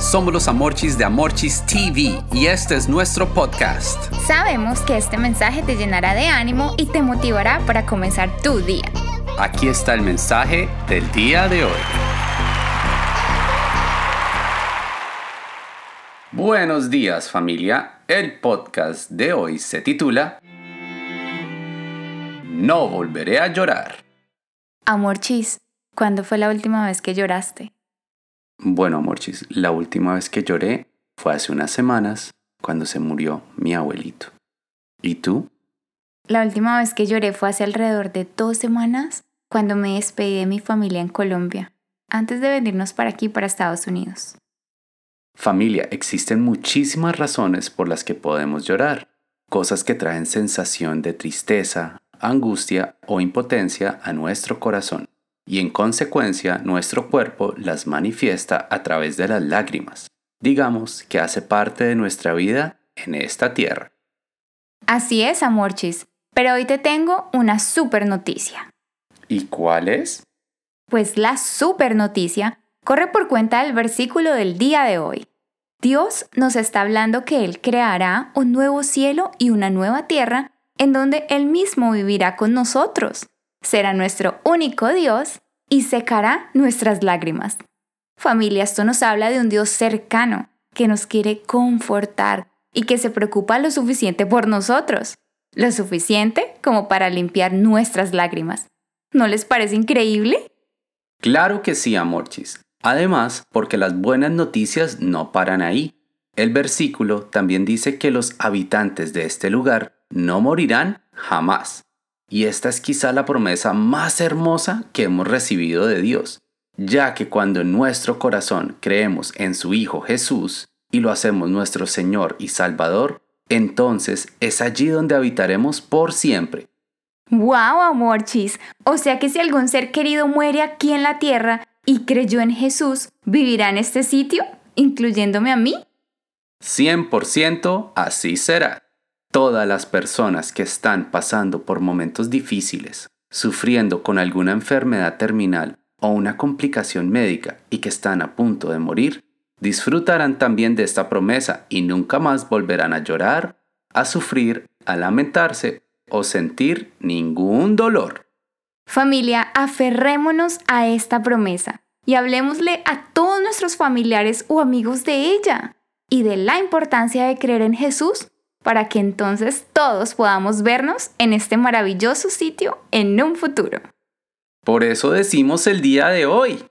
Somos los Amorchis de Amorchis TV y este es nuestro podcast. Sabemos que este mensaje te llenará de ánimo y te motivará para comenzar tu día. Aquí está el mensaje del día de hoy. Buenos días familia. El podcast de hoy se titula No volveré a llorar. Amorchis, ¿cuándo fue la última vez que lloraste? Bueno, Amorchis, la última vez que lloré fue hace unas semanas cuando se murió mi abuelito. ¿Y tú? La última vez que lloré fue hace alrededor de dos semanas cuando me despedí de mi familia en Colombia, antes de venirnos para aquí, para Estados Unidos. Familia, existen muchísimas razones por las que podemos llorar, cosas que traen sensación de tristeza, angustia o impotencia a nuestro corazón, y en consecuencia nuestro cuerpo las manifiesta a través de las lágrimas. Digamos que hace parte de nuestra vida en esta tierra. Así es, Amorchis, pero hoy te tengo una super noticia. ¿Y cuál es? Pues la super noticia corre por cuenta del versículo del día de hoy. Dios nos está hablando que Él creará un nuevo cielo y una nueva tierra en donde Él mismo vivirá con nosotros. Será nuestro único Dios y secará nuestras lágrimas. Familia, esto nos habla de un Dios cercano que nos quiere confortar y que se preocupa lo suficiente por nosotros, lo suficiente como para limpiar nuestras lágrimas. ¿No les parece increíble? Claro que sí, Amorchis. Además, porque las buenas noticias no paran ahí. El versículo también dice que los habitantes de este lugar no morirán jamás. Y esta es quizá la promesa más hermosa que hemos recibido de Dios, ya que cuando en nuestro corazón creemos en su Hijo Jesús y lo hacemos nuestro Señor y Salvador, entonces es allí donde habitaremos por siempre ¡Wow, amorchis! O sea que si algún ser querido muere aquí en la tierra y creyó en Jesús, ¿vivirá en este sitio, incluyéndome a mí? 100% así será. Todas las personas que están pasando por momentos difíciles, sufriendo con alguna enfermedad terminal o una complicación médica y que están a punto de morir, disfrutarán también de esta promesa y nunca más volverán a llorar, a sufrir, a lamentarse o sentir ningún dolor. Familia, aferrémonos a esta promesa y hablemosle a todos nuestros familiares o amigos de ella y de la importancia de creer en Jesús para que entonces todos podamos vernos en este maravilloso sitio en un futuro. Por eso decimos el día de hoy,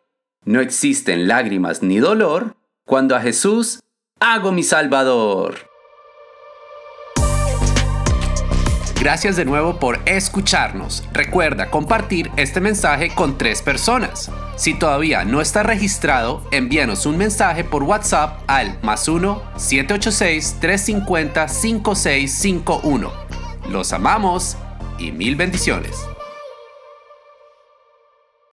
no existen lágrimas ni dolor cuando a Jesús hago mi Salvador. Gracias de nuevo por escucharnos. Recuerda compartir este mensaje con tres personas. Si todavía no está registrado, envíanos un mensaje por WhatsApp al más 1-786-350-5651. Los amamos y mil bendiciones.